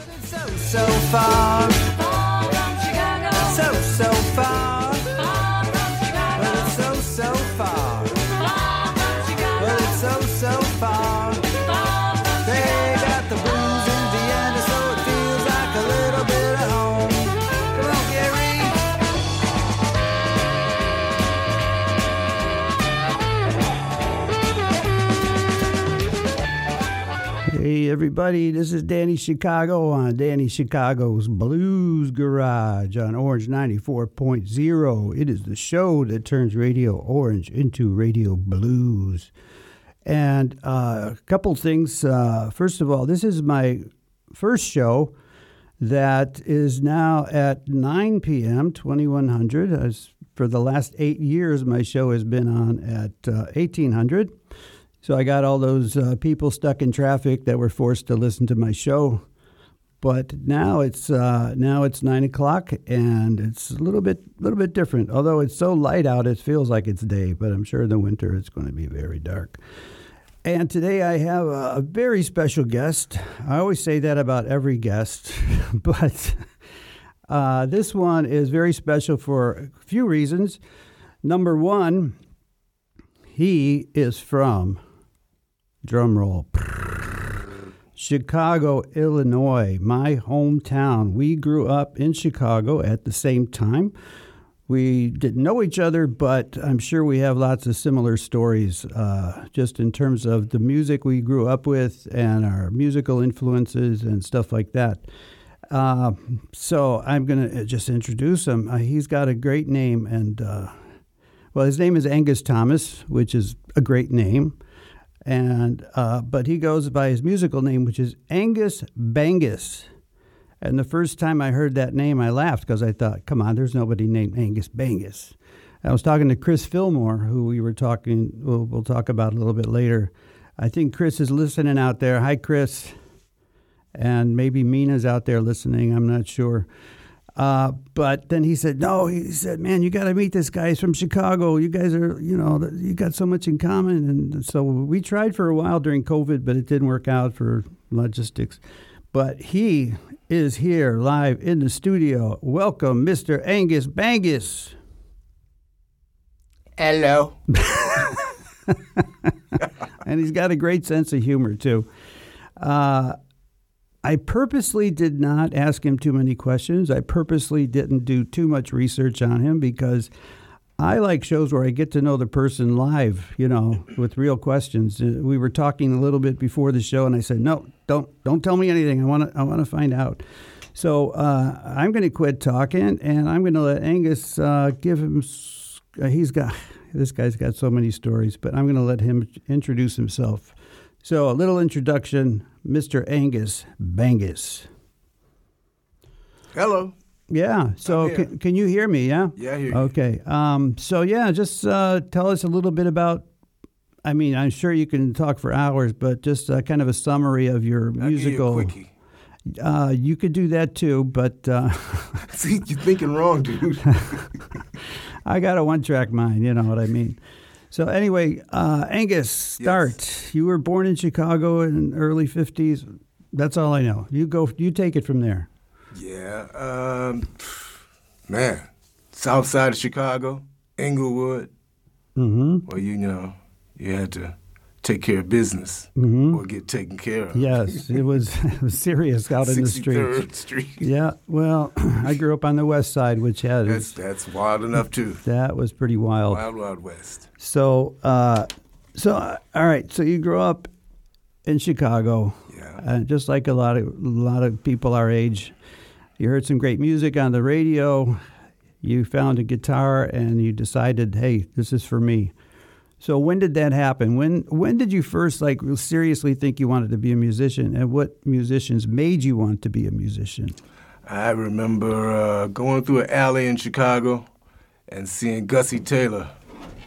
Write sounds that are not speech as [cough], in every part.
So, so far. Everybody, this is Danny Chicago on Danny Chicago's Blues Garage on Orange 94.0. It is the show that turns Radio Orange into Radio Blues. And uh, a couple things. Uh, first of all, this is my first show that is now at 9 p.m., 2100. As for the last eight years, my show has been on at uh, 1800. So I got all those uh, people stuck in traffic that were forced to listen to my show. But now it's uh, now it's nine o'clock and it's a little bit little bit different. Although it's so light out, it feels like it's day. But I'm sure in the winter it's going to be very dark. And today I have a, very special guest. I always say that about every guest, [laughs] but uh, this one is very special for a few reasons. Number one, he is from drum roll Chicago, Illinois, my hometown. We grew up in Chicago at the same time. We didn't know each other, but I'm sure we have lots of similar stories uh, just in terms of the music we grew up with and our musical influences and stuff like that. Uh, so I'm going to just introduce him. Uh, he's got a great name, and uh, well, his name is Angus Thomas, which is a great name, and uh, but he goes by his musical name, which is Angus Bangus. And the first time I heard that name, I laughed because I thought, "Come on, there's nobody named Angus Bangus." I was talking to Chris Fillmore, who we were talking. We'll, we'll talk about a little bit later. I think Chris is listening out there. Hi, Chris, and maybe Mina's out there listening. I'm not sure. Uh, but then he said, no, he said, man, you got to meet this guy. He's from Chicago. You guys are, you know, you got so much in common. And so we tried for a while during COVID, but it didn't work out for logistics. But he is here live in the studio. Welcome, Mr. Angus Bangus. Hello. [laughs] [laughs] and he's got a great sense of humor, too. Uh, I purposely did not ask him too many questions. I purposely didn't do too much research on him because I like shows where I get to know the person live, you know, with real questions. Uh, We were talking a little bit before the show, and I said, "No, don't, don't tell me anything. I want to, I want to find out." So uh, I'm going to quit talking, and I'm going to let Angus uh, give him. Uh, he's got [sighs] this guy's got so many stories, but I'm going to let him introduce himself. So a little introduction, Mr. Angus Bangus. Hello. Yeah. So can, can you hear me? Yeah. Yeah, I hear you. Okay. Um, so yeah, just uh, tell us a little bit about. I mean, I'm sure you can talk for hours, but just uh, kind of a summary of your I'll you musical. quickie. Uh, you could do that too, but uh, [laughs] See, you're thinking wrong, dude. [laughs] I got a one-track mind. You know what I mean. So anyway, uh, Angus, start. You were born in Chicago in early '50s. That's all I know. You go. You take it from there. yeah. Um, man, South side of Chicago, Englewood. Mm-hmm. Well, you, you know, you had to take care of business Mhm. or get taken care of. Yes, it was, it was [laughs] [laughs] serious out in the streets. 63rd Street. Yeah, well, [clears throat] I grew up on the west side, which had That's that's wild enough too. that was pretty wild. Wild Wild West. So, uh, so uh, all right, so you grew up in Chicago, Yeah. uh, just like a lot of a lot of people our age. You heard some great music on the radio. You found a guitar and you decided, hey, this is for me. So when did that happen? When when did you first like seriously think you wanted to be a musician, and what musicians made you want to be a musician? I remember uh, going through an alley in Chicago and seeing Gussie Taylor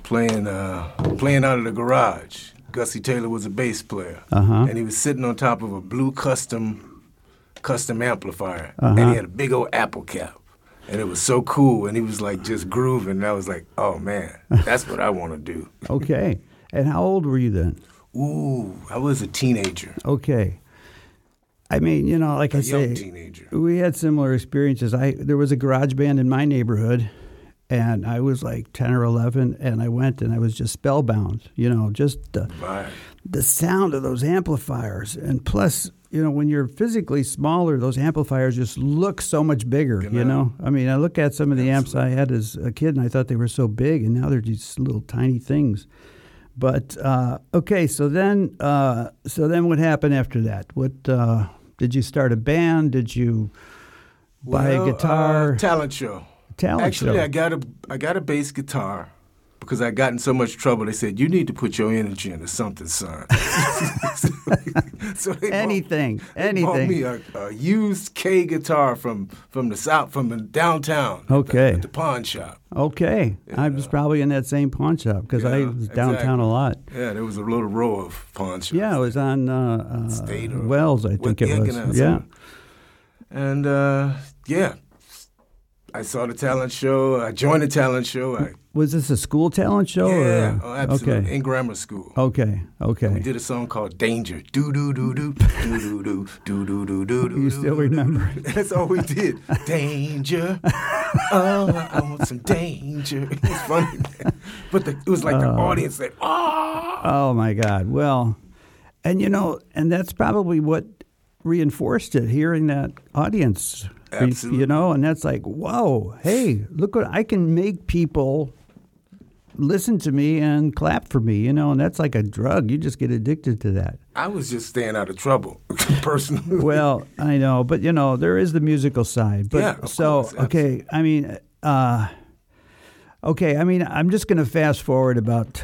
playing uh, playing out of the garage. Gussie Taylor was a bass player, Uh-huh. and he was sitting on top of a blue custom custom amplifier, Uh-huh. and he had a big old apple cap, and it was so cool. And he was like just grooving. And I was like, oh man, that's what I want to do. [laughs] Okay. And how old were you then? Ooh, I was a teenager. Okay. I mean, you know, like I a young say, teenager. we had similar experiences. I there was a garage band in my neighborhood, and I was like ten or eleven, and I went and I was just spellbound. You know, just the Right. the sound of those amplifiers, and plus, you know, when you're physically smaller, those amplifiers just look so much bigger. You know. know, I mean, I look at some of the amps I had as a kid, and I thought they were so big, and now they're just little tiny things. But uh, okay, so then, uh, so then, what happened after that? What uh, did you start a band? Did you buy Well, a guitar? uh, talent show. Talent show Actually, show. I got a I got a bass guitar because I got in so much trouble. They said you need to put your energy into something, son. [laughs] so they bought- anything, they bought anything. me a, a used Kay guitar from from the south from the downtown. at the- Okay. at the pawn shop. Okay, I was probably in that same pawn shop because I was downtown exactly. a lot. Yeah, there was a little row of pawn shops. Yeah, it was on uh, uh, State or Wells, I think it was. Yeah. And uh, yeah, I saw the talent show. I joined the talent show. I, Was this a school talent show? yeah, or, oh, absolutely. Okay. In grammar school. Okay. Okay. We did a song called Danger. Do do do do [laughs] do do do do do do do do. You still remember [laughs] it? That's all we did. Danger. Oh, I want some danger. It was funny, but the, it was like the audience said, "Ah." Oh my God! Well, and you know, and that's probably what reinforced it. Hearing that audience, You- you know, and that's like, whoa! Hey, look what I can make people listen to me and clap for me. You know, and that's like a drug. You just get addicted to that. I was just staying out of trouble, [laughs] personally. well, I know, but you know, there is the musical side. But Yeah, of so course, okay, I mean, uh, okay, I mean, I'm just going to fast forward about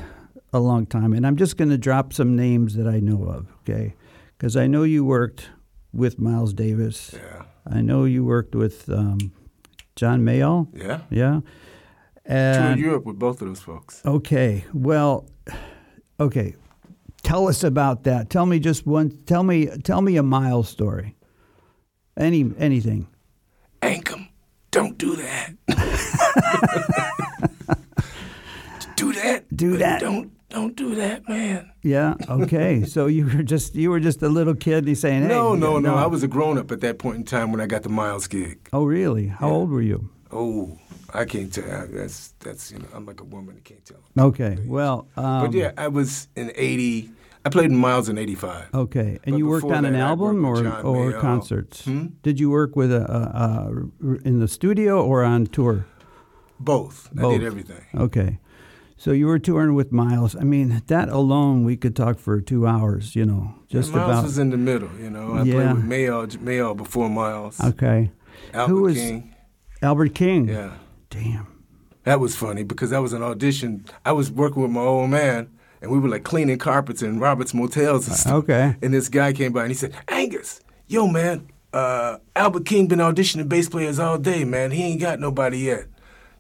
a long time, and I'm just going to drop some names that I know of. Okay, because I know you worked with Miles Davis. yeah, I know you worked with um, John Mayall. yeah. Yeah. Toured And Europe with both of those folks. okay, well, okay. Tell us about that. Tell me just one. Tell me. Tell me a Miles story. Any anything. Ankum, don't do that. [laughs] do that. Do that. Don't don't do that, man. Yeah. Okay. [laughs] so you were just you were just a little kid. And he's saying, "Hey, no, no, no, I was a grown up at that point in time when I got the Miles gig. Oh, really? How old were you? Oh, I can't tell. That's that's you know, I'm like a woman. I can't tell. Okay. Well. Um, but yeah, I was in '80. I played in Miles in '85. Okay. And But you worked on an that, I album or or Mayall. concerts? Hmm? Did you work with a, a, a in the studio or on tour? Both. I Both. did everything. Okay. So you were touring with Miles. I mean, that alone we could talk for two hours. You know, just Miles about. was in the middle. You know, I Yeah. played with Mayall, Mayall before Miles. okay. Albert Who was- King. Albert King. Yeah. Damn. That was funny because that was an audition. I was working with my old man, and we were like cleaning carpets in Robert's motels and stuff. Okay. And this guy came by and he said, Angus, yo, man, uh, Albert King been auditioning bass players all day, man. He ain't got nobody yet.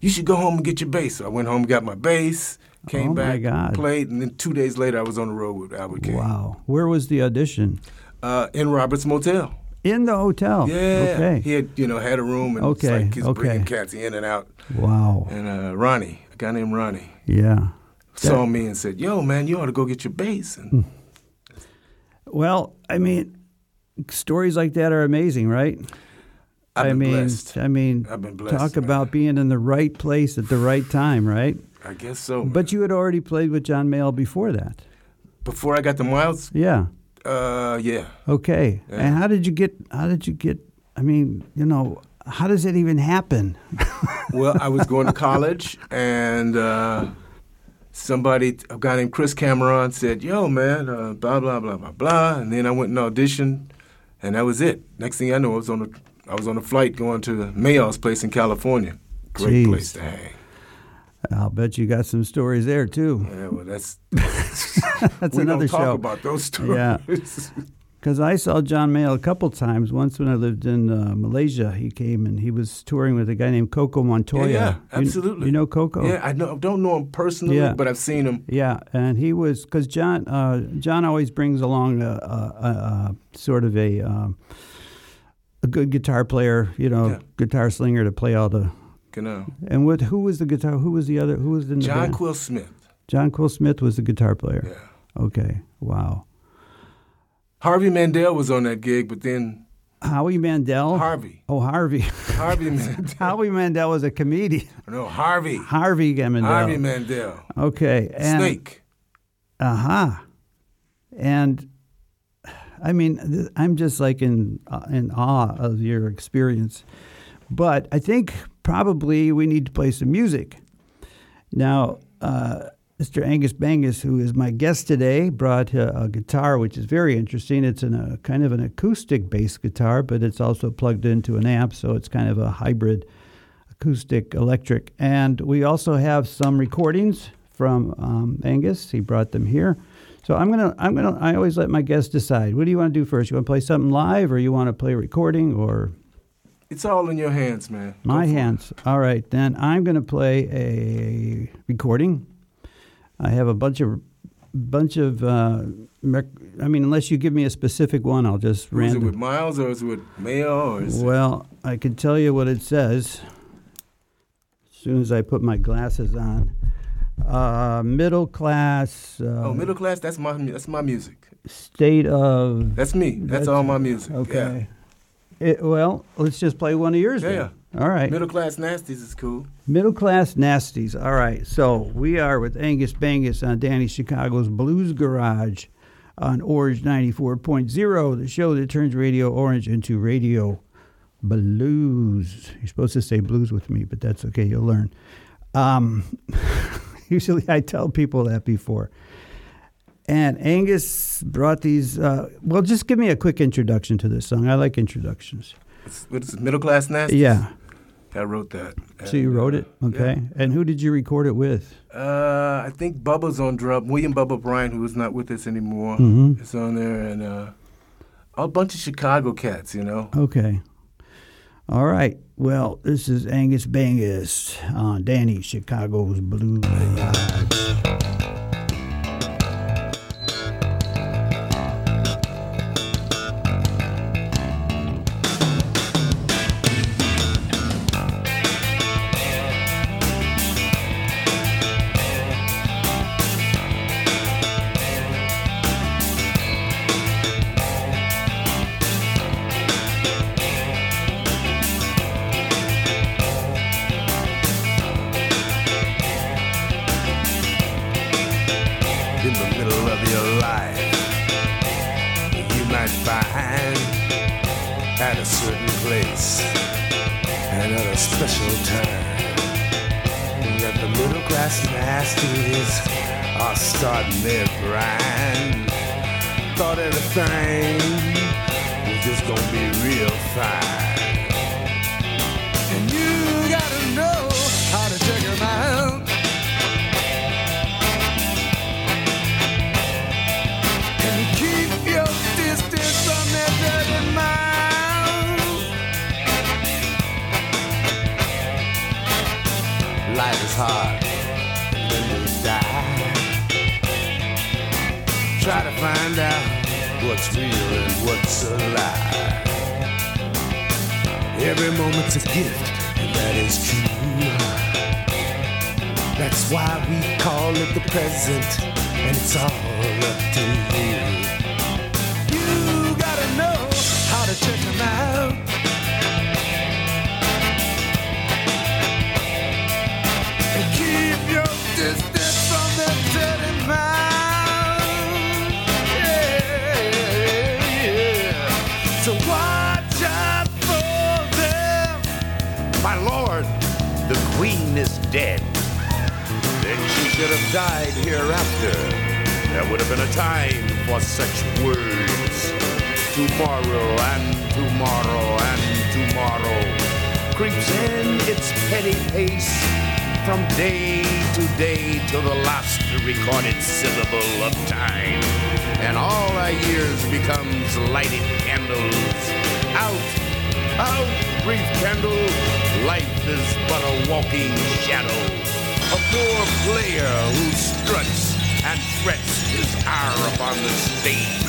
You should go home and get your bass. So I went home got my bass, came Oh, back, played, and then two days later I was on the road with Albert King. Wow. Where was the audition? Uh, in Robert's motel. In the hotel. Yeah. Okay. He had, you know, had a room and it's Okay, like he's okay. bringing cats in and out. Wow. And uh, Ronnie, a guy named Ronnie, Yeah. saw me and said, "Yo, man, you ought to go get your bass." Hmm. And Well, I mean, stories like that are amazing, right? I've I mean, blessed. I mean, I've been blessed, talk man. about being in the right place at the right time, right? I guess so. man. But you had already played with John Mayall before that. before I got the miles, Yeah. uh, yeah, Okay. Yeah. And how did you get? How did you get? I mean, you know, how does it even happen? [laughs] well, I was going to college, and uh, somebody, a guy named Chris Cameron, said, "Yo, man, uh, blah blah blah blah blah," and then I went and auditioned, and that was it. Next thing I know, I was on a, I was on a flight going to Mayall's place in California. Great Jeez. place to hang. I'll bet you got some stories there too. Yeah, well, that's [laughs] That's we another talk show. about those stories. Yeah. [laughs] Because I saw John Mayall a couple times. Once when I lived in uh, Malaysia, he came and he was touring with a guy named Coco Montoya. Yeah, yeah, You- absolutely. You, know Coco? Yeah, I know, don't know him personally, Yeah. but I've seen him. Yeah, and he was because John uh, John always brings along a, a, a, a sort of a um, a good guitar player, you know, Yeah. guitar slinger to play all the. Know, And what? Who was the guitar? Who was the other? Who was in the John band? Quill Smith. John Quill Smith was the guitar player. Yeah. Okay. Wow. Harvey Mandel was on that gig, but then Howie Mandel. Harvey, Oh, Harvey. Harvey [laughs] Mandel, Howie Mandel was a comedian. no Harvey, Harvey Mandel. Harvey Mandel, Okay. And, Snake. Aha. And I mean, I'm just like in uh, in awe of your experience. But I think probably we need to play some music. Now, uh, Mr. Angus Bangus, who is my guest today, brought a, a guitar, which is very interesting. It's in a kind of an acoustic bass guitar, but it's also plugged into an amp, so it's kind of a hybrid acoustic electric. And we also have some recordings from um, Angus. He brought them here. So I'm gonna, I'm gonna, I always let my guests decide. What do you want to do first? You want to play something live, or you want to play a recording, or It's all in your hands, man. My for it. hands? All right, then I'm gonna play a recording. I have a bunch of, bunch of. Uh, rec- I mean, unless you give me a specific one, I'll just random. Is it with Miles or is it with Mayall or is? Well, I can tell you what it says as soon as I put my glasses on. Uh, middle class. Uh, Oh, middle class. That's my that's my music. state of. That's me. That's, That's- all my music. Okay. It, well, let's just play one of yours. Yeah. then. All right. Middle class nasties is cool. Middle class nasties. All right. So we are with Angus Bangus on Danny Chicago's Blues Garage on Orange 94.0, the show that turns Radio Orange into Radio Blues. You're supposed to say blues with me, but that's okay. You'll learn. Um, [laughs] [laughs] usually I tell people that before. And Angus brought these. Uh, well, just give me a quick introduction to this song. I like introductions. It's, what is? Middle class nasties. Yeah. I wrote that. So you wrote uh, it? Okay. And who did you record it with? Uh, I think Bubba's on drum. William Bubba Bryan, who is not with us anymore, Mhm. is on there, and uh, a bunch of Chicago cats. You know. Okay. All right. Well, this is Angus Bangus on Danny Chicago's Blues certain place and at a special time that the middle class nasties are starting their grind. Thought everything was just gonna be real fine. And then we die. Try to find out what's real and what's a lie. Every moment's a gift, and that is true. That's why we call it the present, and it's all up to you. You gotta know how to check them out. Is dead. Then she should have died hereafter. There would have been a time for such words. Tomorrow and tomorrow and tomorrow creeps in its petty pace from day to day till the last recorded syllable of time. And all our years becomes lighted candles. Out out, brief candle. Life is but a walking shadow. A poor player who struts and frets his hour upon the stage.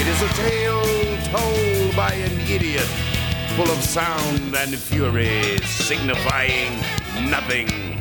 It is a tale told by an idiot, full of sound and fury, signifying nothing.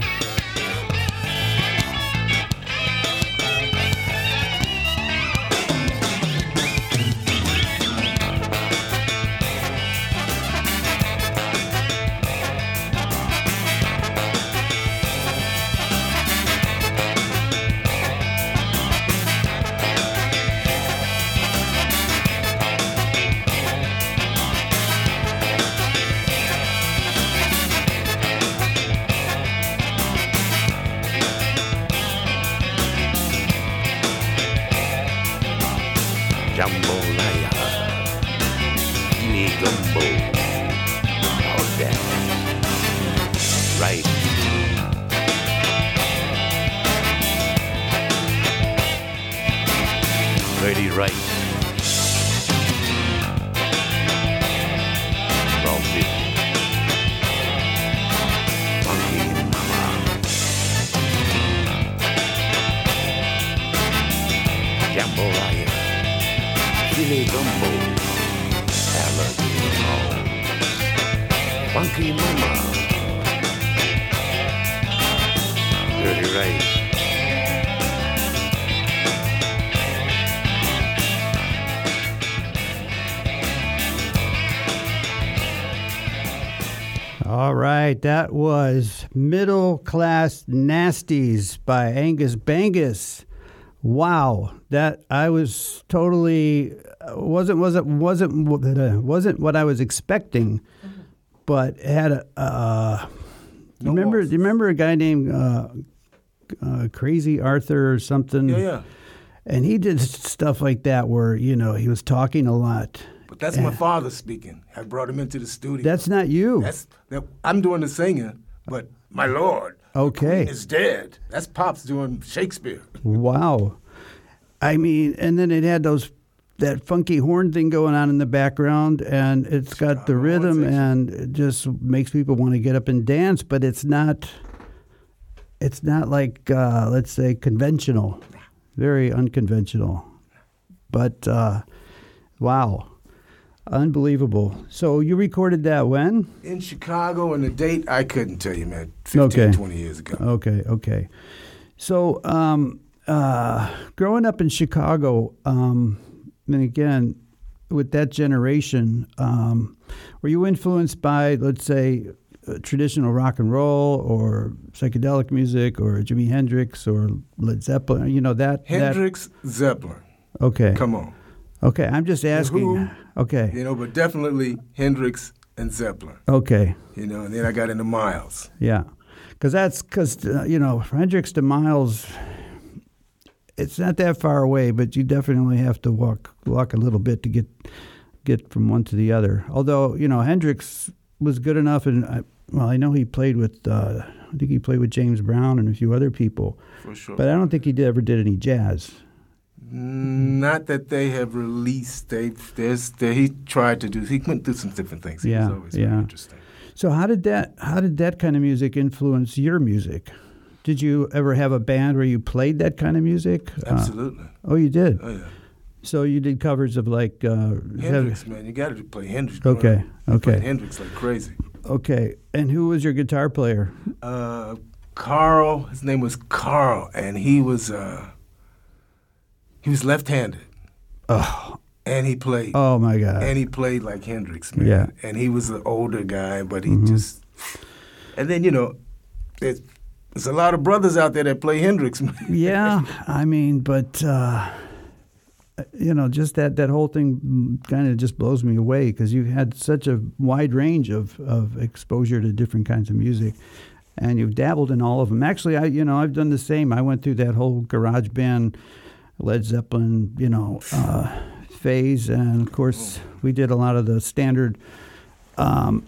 Funky mama. Dirty. All right, that was Middle Class Nasties by Angus Bangus. Wow, that I was totally wasn't wasn't wasn't wasn't what I was expecting, but it had a. Uh, you remember? walls. You remember a guy named uh, uh, Crazy Arthur or something? Yeah, yeah. And he did stuff like that where you know he was talking a lot. But that's my father speaking. I brought him into the studio. That's not you. That's that, I'm doing the singing, but my lord, Okay. is dead. That's pops doing Shakespeare. Wow. I mean, and then it had those that funky horn thing going on in the background, and it's got the rhythm, and it just makes people want to get up and dance. But it's not. It's not like uh, let's say conventional, very unconventional. But uh, wow, unbelievable. So you recorded that when? In Chicago, and the date I couldn't tell you, man. 15, Okay. 20 years ago. Okay, okay. So, um, uh, growing up in Chicago, um, and again, with that generation, um, were you influenced by, let's say, uh, traditional rock and roll or psychedelic music or Jimi Hendrix or Led Zeppelin? You know, that. Hendrix, Zeppelin. Okay. Come on. Okay, I'm just asking. Who? Okay. You know, but definitely Hendrix and Zeppelin. Okay. You know, and then I got into Miles. Yeah, because that's because uh, you know Hendrix to Miles. It's not that far away, but you definitely have to walk walk a little bit to get get from one to the other. Although you know Hendrix was good enough, and I, well, I know he played with. Uh, I think he played with James Brown and a few other people, For sure. but I don't think he did, ever did any jazz. Not that they have released. They there's they, he tried to do. He went through some different things. He Yeah, was always very yeah. interesting. So how did that how did that kind of music influence your music? Did you ever have a band where you played that kind of music? Uh, Absolutely. oh, you did. oh yeah. So you did covers of like uh, Hendrix, man, you got to play Hendrix. Okay, growing up. I okay. Hendrix like crazy. Okay, and who was your guitar player? Uh, Carl, his name was Carl, and he was uh, he was left-handed, Oh, and he played, oh my God! and he played like Hendrix, man. Yeah. And he was an older guy, but he Mhm. just, and then you know, there's there's a lot of brothers out there that play Hendrix, yeah, I mean, but uh, you know, just that that whole thing kind of just blows me away because you had such a wide range of of exposure to different kinds of music. And you've dabbled in all of them. Actually, I you know I've done the same. I went through that whole garage band, Led Zeppelin, you know, uh, phase, and of course we did a lot of the standard um,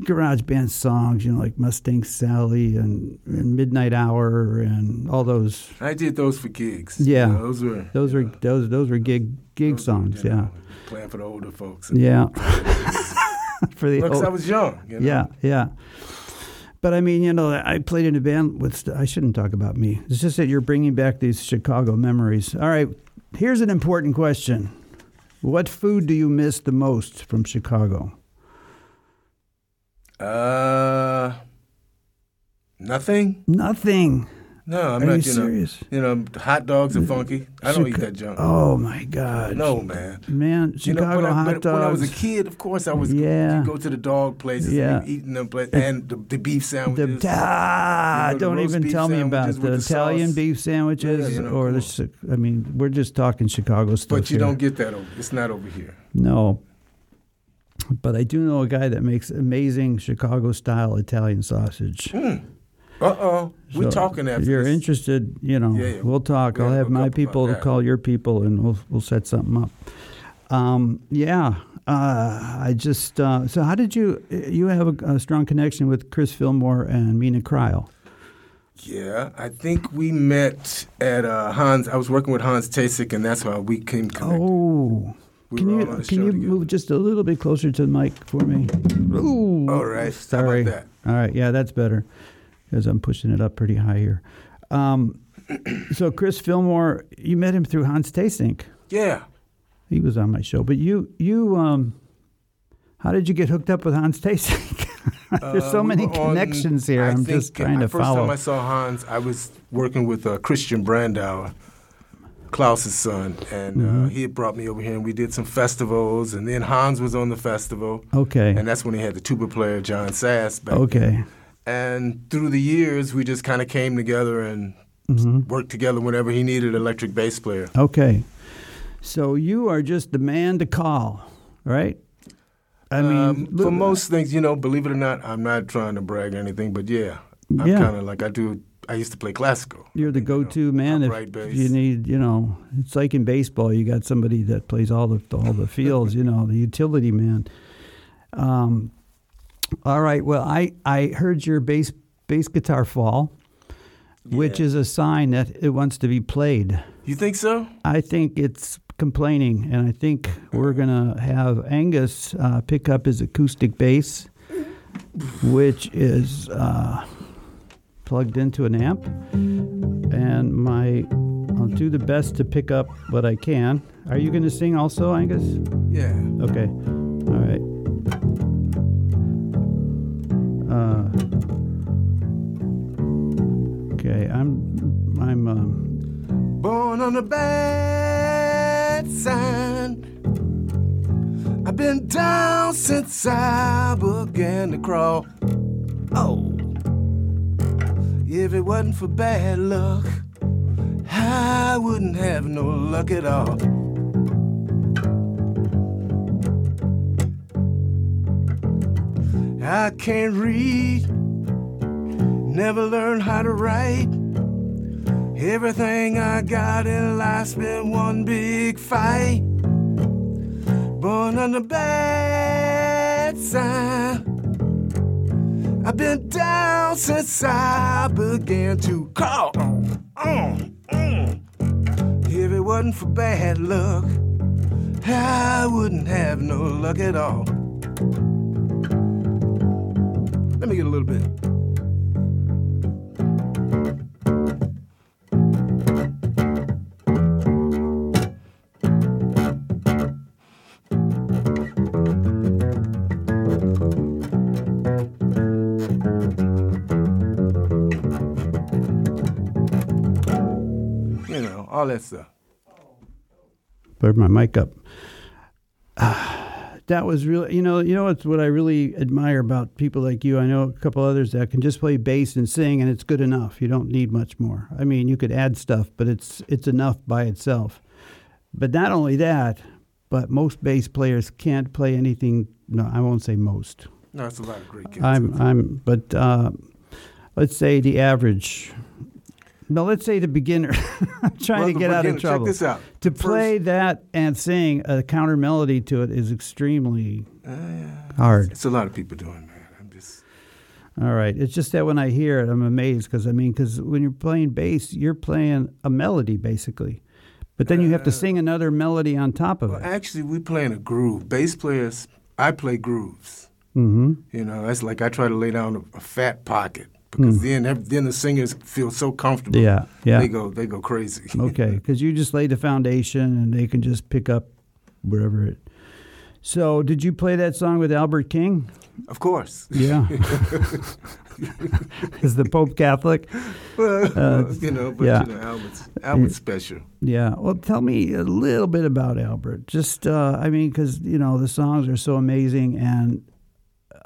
garage band songs, you know, like Mustang Sally and, and Midnight Hour and all those. I did those for gigs. Yeah. You know, those were Those were those those were gig gig those songs, you yeah, playing for the older folks. yeah. [laughs] [laughs] For the Because I was young. You know? yeah, yeah. But I mean, you know, I played in a band with. I shouldn't talk about me. It's just that you're bringing back these Chicago memories. All right, here's an important question: What food do you miss the most from Chicago? Uh, nothing. Nothing. No, I'm Are not. you know, serious? You know, hot dogs are funky. I don't eat that junk. Oh my God! No, man. man, You know, Chicago I- hot but When I was a kid, of course, I was. Yeah. You go to the dog places, Yeah. and eating them, but and the, the beef The, sandwiches. ah, You know, the don't even tell me about the the Italian beef sandwiches Yeah, you know, or the. I mean, we're just talking Chicago stuff. but you here. don't get that over. It's not over here. No. But I do know a guy that makes amazing Chicago style Italian sausage. Uh oh, we're talking after If you're this. interested, you know, Yeah, yeah. we'll talk. We I'll have my people that. call your people and we'll we'll set something up. Um, yeah. Uh, I just uh, so how did you you have a, a strong connection with Chris Fillmore and Mina Cryle? Yeah, I think we met at uh, Hans. I was working with Hans Theessink, and that's how we came connected. Oh, We can you all on the can you together. move just a little bit closer to the mic for me? Ooh, All right. Sorry. All right, yeah, that's better because I'm pushing it up pretty high here. Um, [clears throat] so Chris Fillmore, you met him through Hans Theessink. Yeah. He was on my show, but you you um, how did you get hooked up with Hans Theessink? [laughs] There's Uh, so we many were on- connections here. I I'm think just trying the to first follow. time I saw Hans, I was working with uh, Christian Brandauer, Klaus's son, and Mm-hmm. uh, he had brought me over here, and we did some festivals, and then Hans was on the festival, okay. and that's when he had the tuba player Jon Sass back. Okay. And through the years, we just kind of came together and Mm-hmm. worked together whenever he needed an electric bass player. Okay. So you are just the man to call, right? I mean, um, for most things, you know, believe it or not, I'm not trying to brag or anything, but yeah, I'm Yeah. kind of like I do. I used to play classical. You're the you know, go-to man if, bass. you need, you know, it's like in baseball, you got somebody that plays all the all the fields, you know, the utility man. Um, all right. Well, I I heard your bass bass guitar fall, which is a sign that it wants to be played. You think so? I think it's complaining, and I think we're gonna have Angus uh, pick up his acoustic bass, which is uh, plugged into an amp, and my I'll do the best to pick up what I can. Are you gonna sing also, Angus? Yeah. Okay, all right. Uh, okay, I'm I'm. Um, Born on a bad side. I've been down since I began to crawl. Oh. If it wasn't for bad luck, I wouldn't have no luck at all. I can't read, never learned how to write. Everything I got in life's been one big fight. Born on the bad side. I've been down since I began to call. Mm, mm. If it wasn't for bad luck, I wouldn't have no luck at all. Let me get a little bit. All that stuff. put my mic up. Ah, that was really, you know, you know what's what I really admire about people like you. I know a couple others that can just play bass and sing, and it's good enough. You don't need much more. I mean, you could add stuff, but it's it's enough by itself. But not only that, but most bass players can't play anything. No, I won't say most. No, it's a lot of great kids. I'm I'm, but uh, let's say the average. No, let's say the beginner. [laughs] I'm trying Well, to get out of beginner- trouble. Check this out. To First- play that and sing a counter melody to it is extremely hard. It's a lot of people doing that. I'm just. All right. It's just that when I hear it, I'm amazed because I mean, because when you're playing bass, you're playing a melody basically, but then you have to sing another melody on top of Well, it. actually, we playing a groove. Bass players, I play grooves. Mm-hmm. You know, that's like I try to lay down a, a fat pocket because then ev- then the singers feel so comfortable. Yeah. Yeah. They go they go crazy. [laughs] okay, because you just lay the foundation and they can just pick up wherever it. So, did you play that song with Albert King? of course. Yeah. [laughs] Is the Pope Catholic? Well, you know, but yeah. you know, Albert's Albert's special. Yeah. Well, tell me a little bit about Albert. Just, uh, I mean, because you know the songs are so amazing and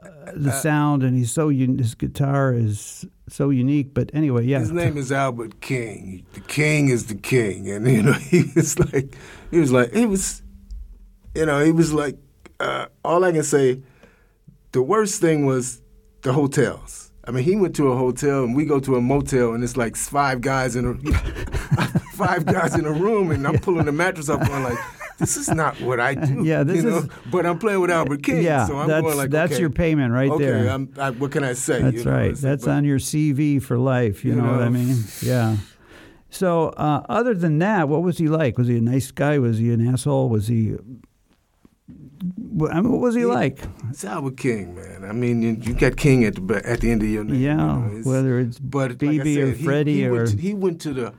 uh, the sound, and he's so un- his guitar is so unique. But anyway, yeah. His name is Albert King. The king is the king, and you know [laughs] he was like, he was like, he was, you know, he was like, uh, all I can say, the worst thing was the hotels. I mean, he went to a hotel, and we go to a motel, and it's like five guys in a, [laughs] five guys in a room, and I'm [laughs] pulling the mattress up, going like, this is not what I do. [laughs] Yeah, this you know? is- But I'm playing with Albert King. yeah, so I'm that's going like, that's okay, your payment right okay, there. I'm, I, what can I say? That's you know? right. That's but- on your CV for life. You, You know, what I mean? Yeah. So, uh, other than that, what was he like? Was he a nice guy? Was he an asshole? Was he? I mean, what was he He- like? It's Albert King, man. I mean, you, you got King at the at the end of your name. you Yeah, know, it's- whether it's but like BB or said, he- Freddie he, or went to, he went to the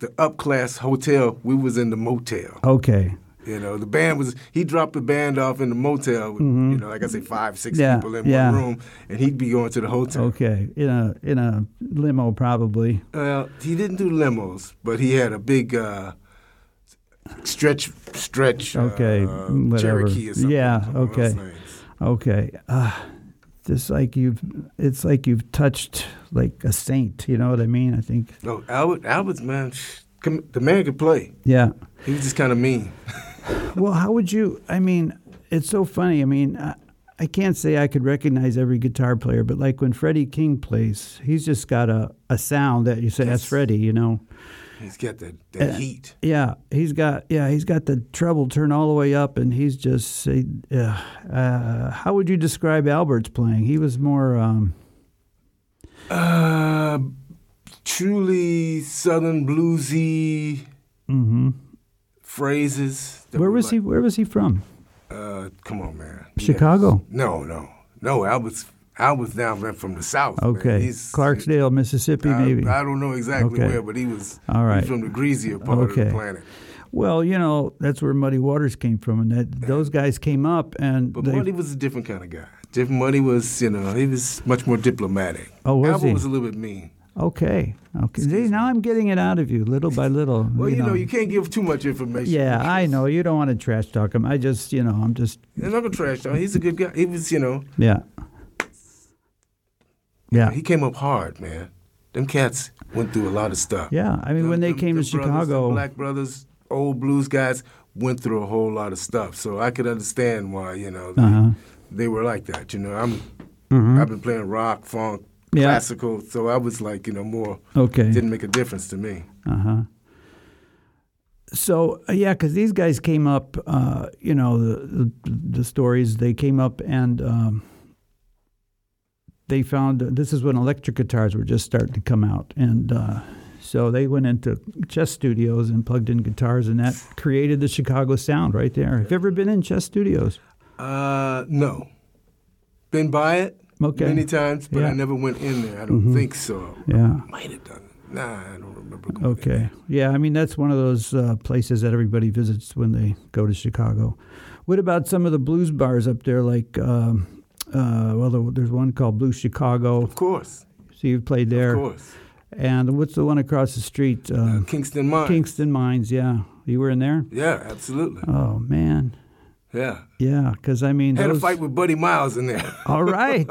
the upclass hotel. We was in the motel. okay, You know, the band was he dropped the band off in the motel with you know, like I say, five, six Mm-hmm. Yeah, people in yeah. one room, and he'd be going to the hotel. okay, in a in a limo probably. Well, he didn't do limos, but he had a big uh, stretch, stretch. Okay, uh, whatever. Cherokee or. Yeah, one of those okay. Okay, uh, just like you've, it's like you've touched like a saint. You know what I mean? I think. No, Albert, Albert's man, the man could play. Yeah. He was just kind of mean. [laughs] Well, how would you? I mean, it's so funny. I mean, I, I can't say I could recognize every guitar player, but like when Freddie King plays, he's just got a, a sound that you say that's Yes. Freddie. You know? He's got the, that Uh, heat. Yeah, he's got yeah, he's got the treble turn all the way up, and he's just uh, uh, how would you describe Albert's playing? He was more. Um, Uh, truly southern bluesy phrases. where was like- he? Where was he from? Uh, come on, man. Yes. Chicago. No, no, no. Albert's Albert's down there from the south. Okay, Clarksdale, Mississippi, I, maybe. I don't know exactly Okay. where, but he was. All right. From the greasier part of the planet. well, you know that's where Muddy Waters came from, and that [laughs] those guys came up and But they, Muddy was a different kind of guy. Different Muddy was, you know, he was much more diplomatic. Oh, was Albert he? was a little bit mean. Okay. Okay. See, now I'm getting it out of you little by little. [laughs] Well, you, know, you can't give too much information. Yeah, I know. You don't want to trash talk him. I just, you know, I'm just, I'm not gonna trash talk. He's a good guy. He was, you know, yeah. Yeah. he came up hard, man. Them cats went through a lot of stuff. Yeah. I mean, Them- when they them- came to them brothers, them Chicago, black brothers, old blues guys went through a whole lot of stuff. So I could understand why, you know, they, Uh-huh. They were like that. You know, I'm, Mhm. I've been playing rock, funk, Yeah. classical, so I was like, you know, more okay. didn't make a difference to me. Uh huh. So uh, yeah, because these guys came up, uh, you know, the, the the stories they came up and um, they found this is when electric guitars were just starting to come out, and uh, so they went into Chess Studios and plugged in guitars, and that created the Chicago sound right there. Have you ever been in Chess Studios? Uh, no. Been by it Okay. many times, but Yeah. Mm-hmm. I never went in there. I don't think so. Yeah. I Might have done it. Nah, I don't remember. Going Okay. Yeah, I mean that's one of those uh, places that everybody visits when they go to Chicago. What about some of the blues bars up there? Like, um, uh, well, there's one called Blue Chicago. Of course. So you've played there. Of course. And what's the one across the street? Uh, Uh, Kingston Mines. Kingston Mines. Yeah, you were in there. Yeah, absolutely. Oh man, Yeah. yeah. Because I mean, Had a fight with Buddy Miles in there. [laughs] All right,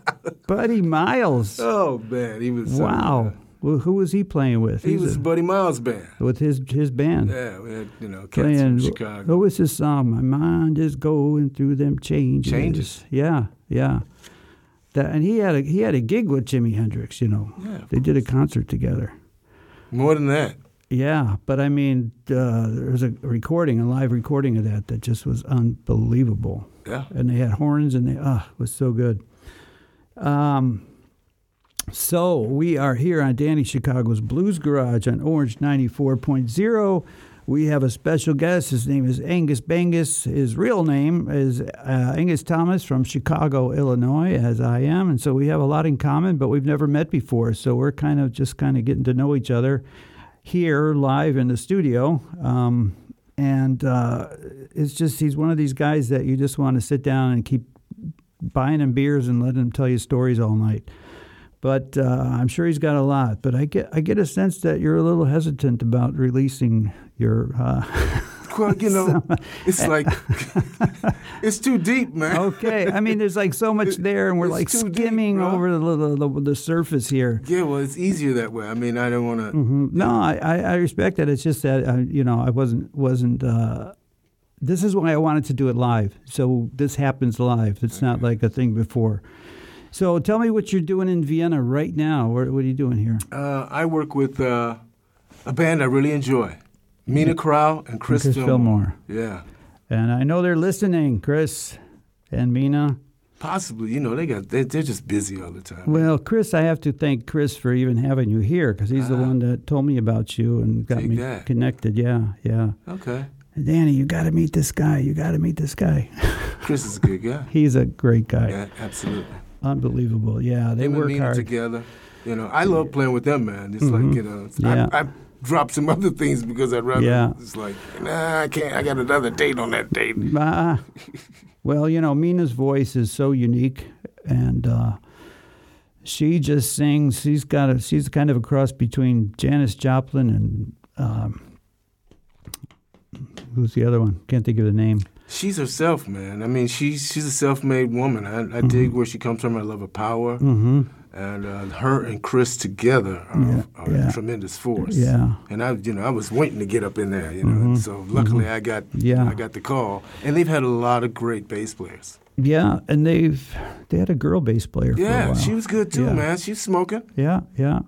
[laughs] Buddy Miles. oh man, he was. uh, Wow. Well, who was he playing with? he He's was a- Buddy Miles band. with his his band. Yeah, we had you know cats playing. from What was his song? My mind is going through them changes. Changes. Yeah, yeah. That and he had a he had a gig with Jimi Hendrix. You know, Yeah. they did a concert together. More than that. Yeah, but I mean, uh, there's a recording, a live recording of that that just was unbelievable. Yeah. And they had horns, and they ah, it was so good. Um. So we are here on Danny Chicago's Blues Garage on Orange 94.0. We have a special guest. His name is Angus Bangus. His real name is uh, Angus Thomas from Chicago, Illinois, as I am. And so we have a lot in common, but we've never met before. So we're kind of just kind of getting to know each other here live in the studio. Um, and uh, it's just, he's one of these guys that you just want to sit down and keep buying him beers and letting him tell you stories all night but uh, I'm sure he's got a lot. But I get I get a sense that you're a little hesitant about releasing your. Uh, [laughs] Well, you know, [laughs] it's like [laughs] it's too deep, man. okay, I mean, there's like so much there, and we're It's like too deep, skimming over the, the, the, the surface here. Yeah, well, it's easier that way. I mean, I don't want to. Mhm. No, I, I, respect that. It's just that I, you know I wasn't wasn't. Uh, this is why I wanted to do it live. So this happens live. It's not like a thing before. So tell me what you're doing in Vienna right now. What, what are you doing here? Uh, I work with uh, a band I really enjoy. Mina Corral and Chris, Chris Fillmore. Fillmore. Yeah, And I know they're listening, Chris and Mina. possibly. You know, they got they, they're just busy all the time. Well, Chris, I have to thank Chris for even having you here because he's the Ah. one that told me about you and got me that. connected. Yeah, yeah. Okay, Danny, you got to meet this guy. You got to meet this guy. [laughs] Chris is a good guy. he's a great guy. Yeah, absolutely. Unbelievable. Yeah, they Him and work hard. together. You know, I love playing with them, man. It's like you know, Mm-hmm. Yeah. I, I dropped some other things because I'd rather. Yeah. It's like, nah, I can't. I got another date on that date. Ah, well, you know, Mina's voice is so unique, and uh, she just sings. She's got a. She's kind of a cross between Janis Joplin and um, who's the other one? Can't think of the name. She's herself, man. I mean, she's she's a self-made woman. I, I dig where she comes from. I love her power, Mm-hmm. And uh, her and Chris together are, Yeah, are yeah. a tremendous force. Yeah. And I, you know, I was waiting to get up in there, you know. And so luckily, I got, Mm-hmm. Yeah. I got the call. And they've had a lot of great bass players. Yeah, and they've they had a girl bass player. for a Yeah, she was good too, Yeah. man. She's smoking. Yeah, yeah.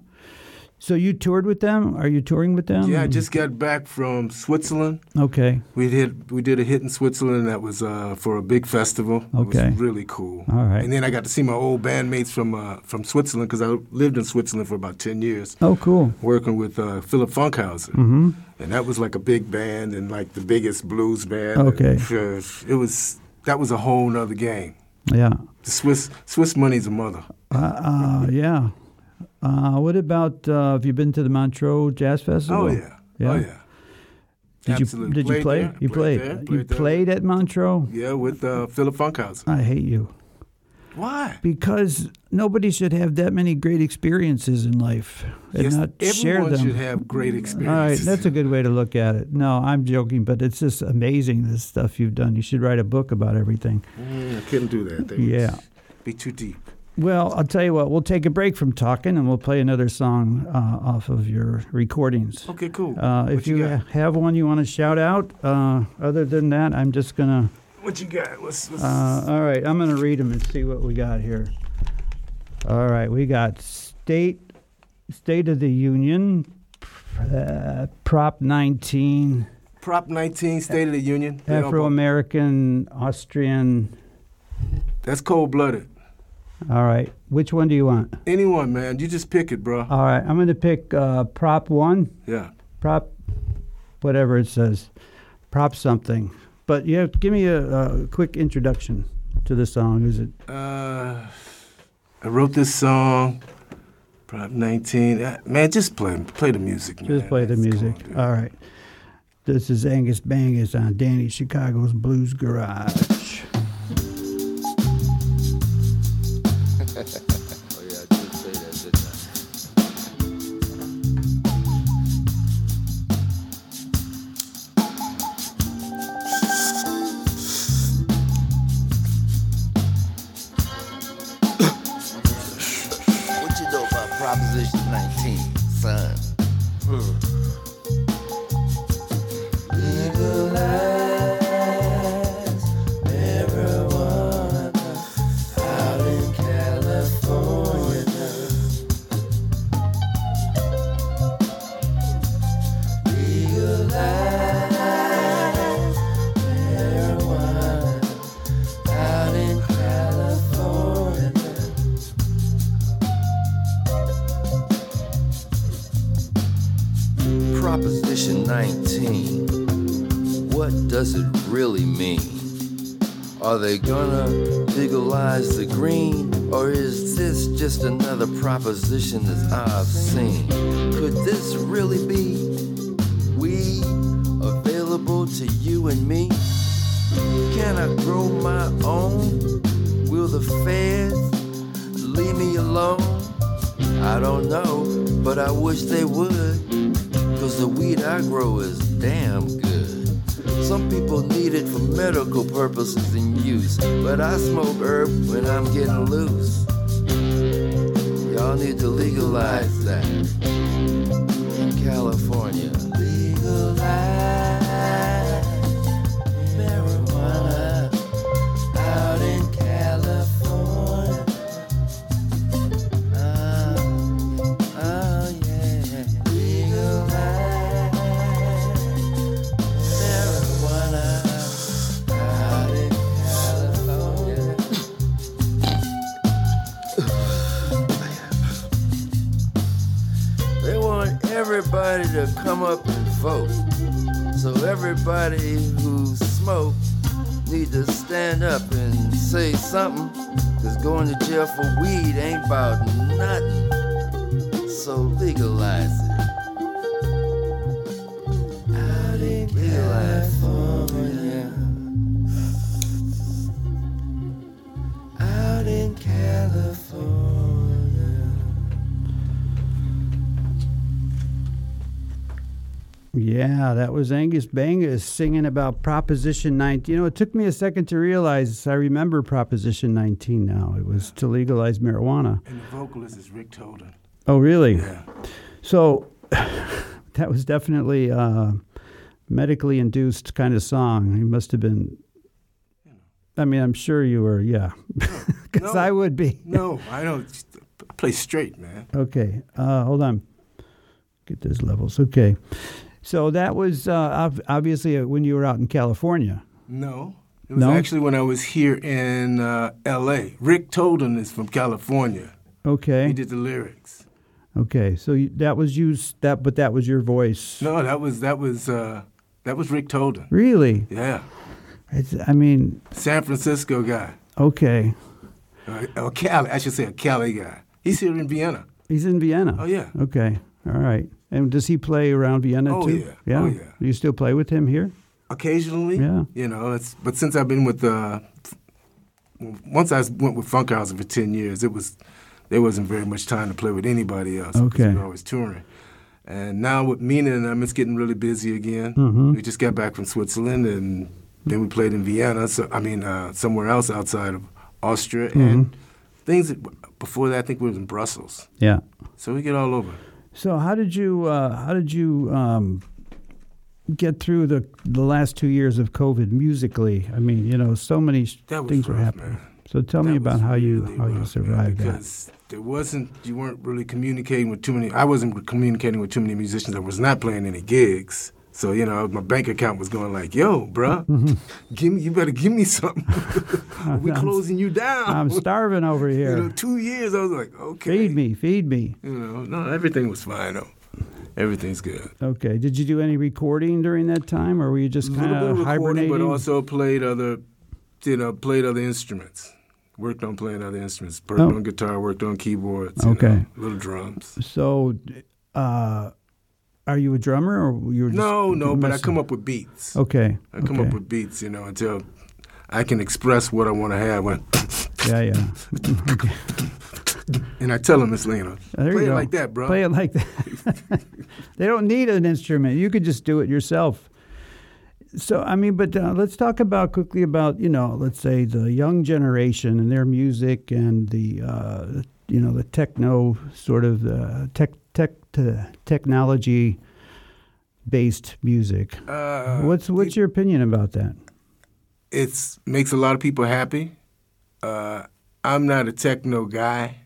So you toured with them? Are you touring with them? Yeah, I just got back from Switzerland. Okay. We did we did a hit in Switzerland that was uh, for a big festival. It Okay. was really cool. All right. And then I got to see my old bandmates from uh, from Switzerland because I lived in Switzerland for about ten years, Oh, cool. working with uh, Philip Fankhauser. Mm-hmm. And that was like a big band and like the biggest blues band. Okay. And, it was that was a whole nother game. Yeah. The Swiss Swiss money's a mother. Uh, uh, yeah. Uh, what about uh, have you been to the Montreux Jazz Festival? Oh yeah. Yeah. Oh yeah. Did Absolutely. you did you play? there, You played played. there, you played there. played at Montreux. Yeah, with uh, Philip Fankhauser. I hate you Why? because nobody should have that many great experiences in life and Yes, not share them. everyone should have great experiences. All right, that's a good way to look at it. No, I'm joking, but it's just amazing the stuff you've done. You should write a book about everything. Mm, I couldn't do that. They Yeah. Be too deep. Well, I'll tell you what. We'll take a break from talking, and we'll play another song uh, off of your recordings. Okay, cool. Uh, if you, got? have one you want to shout out, uh, other than that, I'm just gonna. What you got? What's, what's Uh, all right, I'm gonna read them and see what we got here. All right, we got state State of the Union, uh, Prop 19, Prop 19, State of the Union? Afro American, Austrian. That's cold blooded. All right, which one do you want? Anyone, man. You just pick it, bro. All right, I'm gonna pick uh, Prop One. Yeah. prop whatever it says prop something but yeah give me a, a quick introduction to the song is it Uh, I wrote this song. Prop 19. Uh, man, just play play the music, man. just play the music all right this is angus bangus on danny chicago's blues garage Proposition 19, son? Legalize Are they gonna legalize the green? Or is this just another proposition that I've seen? Could this really be weed available to you and me? Can I grow my own? Will the feds leave me alone? I don't know, but I wish they would. Cause the weed I grow is damn good. Some people need it for medical purposes and use, but I smoke herb when I'm getting loose. Y'all need to legalize that to come up and vote. So everybody who smoke need to stand up and say something. Cause going to jail for weed ain't about nothing. So legalize it. Out in California. Yeah, that was Angus Bangus singing about Proposition 19. You know, it took me a second to realize I remember Proposition 19 now. It was to legalize marijuana. And the vocalist is Rick Toden. Oh, really? Yeah. So [laughs] that was definitely a medically induced kind of song. You must have been. I mean, I'm sure you were, yeah. [laughs] Because No. I would be. [laughs] No, I don't. Play straight, man. Okay, uh, hold on. Get those levels. Okay. So that was uh, obviously uh, when you were out in California. No. It was No? actually when I was here in uh, L.A. Rick Toden is from California. Okay. He did the lyrics. Okay. So that was you. That, but that was your voice. No, that was that was uh, that was Rick Toden. Really? Yeah, It's, I mean, San Francisco guy. okay. Uh, or Cali, I should say a Cali guy. He's here in Vienna. He's in Vienna. Oh yeah. Okay. All right. And does he play around Vienna Oh, too? yeah. Yeah. Oh, yeah. Do you still play with him here? Occasionally. Yeah. You know, it's but since I've been with uh, once I went with Fankhauser for ten years, it was there wasn't very much time to play with anybody else. because Okay. We were always touring. And now with Mina and them, it's getting really busy again. Mhm. We just got back from Switzerland, and then we played in Vienna. So I mean, uh, somewhere else outside of Austria, Mm-hmm. and things that, before that, I think we was in Brussels. Yeah. So we get all over. So how did you uh, how did you um, get through the the last two years of COVID musically? I mean, you know, so many That things were happening. man. So tell me about how you really how you rough, man, survived that. there wasn't you weren't really communicating with too many. I wasn't communicating with too many musicians. I was not playing any gigs. So you know, my bank account was going like, "Yo, bruh, Mm-hmm. [laughs] give me, you better give me something. [laughs] We're closing you down. I'm starving over [laughs] You know, here. two years. I was like, okay, Feed me, feed me. You know, no, everything was fine though. Everything's good. Okay. Did you do any recording during that time, or were you just kind of hibernating? but also played other, you know, played other instruments. Worked on playing other instruments. Worked Oh. on guitar. Worked on keyboards. you Okay. know, little drums. so, uh, are you a drummer, or you were just No, no, but I come up with beats. Okay. I come okay. up with beats, you know, until I can express what I want to have. When, Yeah, yeah. [laughs] and I tell them it's, you know, There play you it like that, bro. Play it like that. [laughs] they don't need an instrument. You could just do it yourself. So I mean, but uh, let's talk about quickly about you know, let's say the young generation and their music and the uh, you know the techno sort of uh, tech to technology based music. Uh, What's what's your opinion about that? It makes a lot of people happy. Uh, I'm not a techno guy.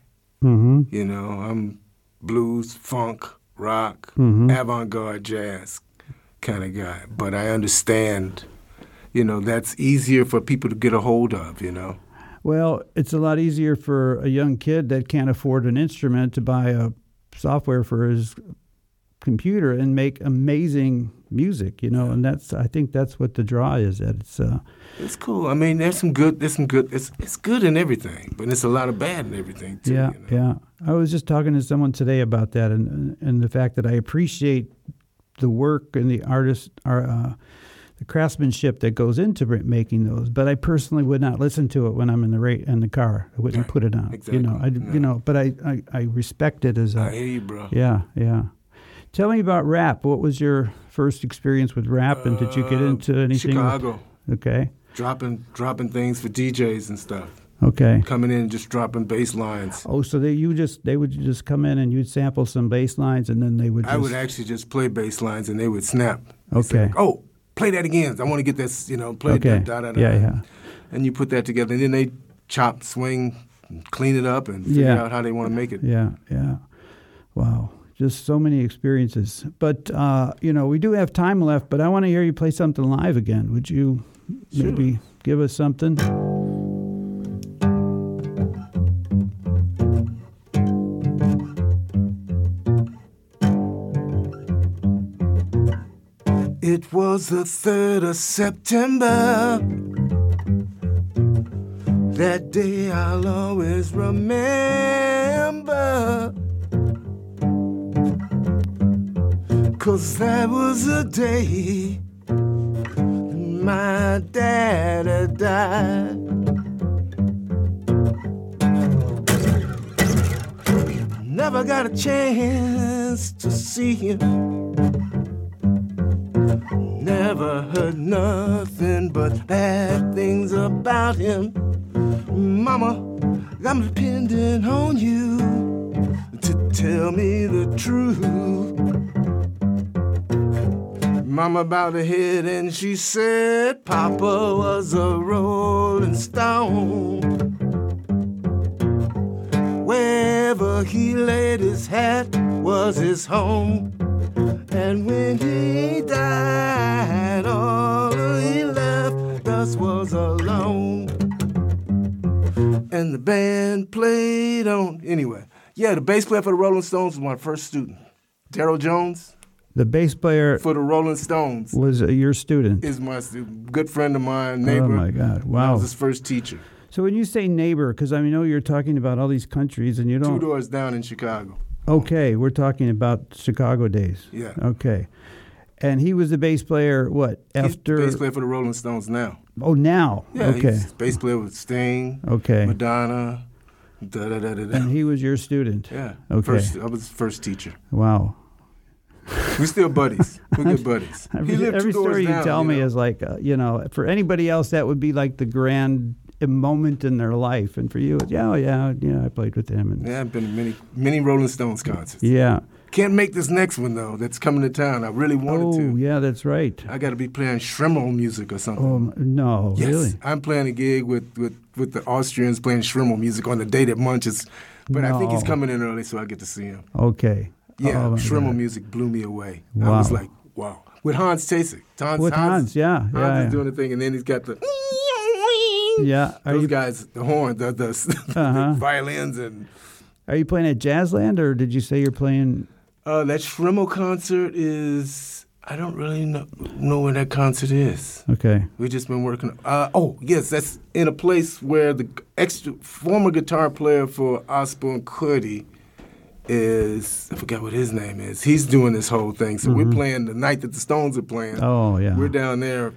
Mm-hmm. You know, I'm blues, funk, rock, Mhm. avant-garde jazz kind of guy. But I understand, you know, that's easier for people to get a hold of. You know. Well, it's a lot easier for a young kid that can't afford an instrument to buy a software for his computer and make amazing music, you know, and that's I think that's what the draw is that it's uh It's cool. I mean, there's some good. There's some good. It's it's good in everything, but it's a lot of bad in everything too. yeah, you know? yeah. I was just talking to someone today about that and and the fact that I appreciate the work and the artist are uh the craftsmanship that goes into making those, but I personally would not listen to it when I'm in the ra- in the car. I wouldn't put it on. You know, I Exactly. you know, but I, I I respect it as a I hear you, bro. Yeah, yeah. Tell me about rap. What was your first experience with rap, and did you get Uh, into anything? with- Chicago, okay, dropping dropping things for DJs and stuff. okay. Coming in and just dropping bass lines. Oh, so they you just they would just come in and you'd sample some bass lines, and then they would. Just, I would actually just play bass lines and they would snap. They'd say, Okay. oh, play that again. I want to get this. You know, play Okay. that. Da, da, da. Yeah, yeah. And you put that together, and then they chop, swing, clean it up, and figure Yeah. out how they want to make it. Yeah, yeah. Wow. Just so many experiences. But, uh, you know, we do have time left, but I want to hear you play something live again. Would you Sure. maybe give us something? It was the 3rd of September. That day I'll always remember. Cause that was the day my daddy died. Never got a chance to see him. Never heard nothing but bad things about him. Mama, I'm depending on you to tell me the truth. Mama bowed her head and she said, Papa was a rolling stone. Wherever he laid his hat was his home. And when he died, all he left us was alone. And the band played on. Anyway, yeah, the bass player for the Rolling Stones was my first student. Darryl Jones The bass player for the Rolling Stones was uh, your student. is my stu- good friend of mine, neighbor. Oh my God! I Wow. was his first teacher. So when you say neighbor, because I know you're talking about all these countries, and you don't. two doors down in Chicago. Okay, we're talking about Chicago days. Yeah. Okay. And he was the bass player. What after? He's bass player for the Rolling Stones now. Oh, now. Yeah, okay. he's bass player with Sting, Okay. Madonna, da da da da da. And he was your student. Yeah. Okay. First, I was first teacher. Wow. We still buddies. [laughs] We're good buddies. Every, He lived every story you down, tell me know. is like, uh, you know, for anybody else that would be like the grand moment in their life, and for you, it's, yeah, oh, yeah, yeah, I played with him, and Yeah, I've been to many many Rolling Stones concerts. yeah. Can't make this next one though. That's coming to town. I really wanted Oh, to. yeah, that's right. I got to be playing Schrammel music or something. Oh no, yes, really? I'm playing a gig with, with, with the Austrians playing Schrammel music on the day that Munches. But I think he's coming in early, so I get to see him. Okay. Yeah, Oh, Schrammel music blew me away. Wow. I was like, wow. With Hans Theessink. Hans, With Hans, yeah, Hans yeah, is yeah. doing the thing, and then he's got the. Yeah. Are Those you guys, the horn, the, [laughs] the, Uh-huh. violins, and are you playing at Jazzland, or did you say you're playing? uh, that Schrammel concert is. I don't really know, know where that concert is. Okay. We've just been working. Uh, oh yes, that's in a place where the extra former guitar player for Ostbahn Kurti is. I forget what his name is. He's doing this whole thing. So we're playing the night that the Stones are playing. Mm-hmm. Oh yeah. We're down there.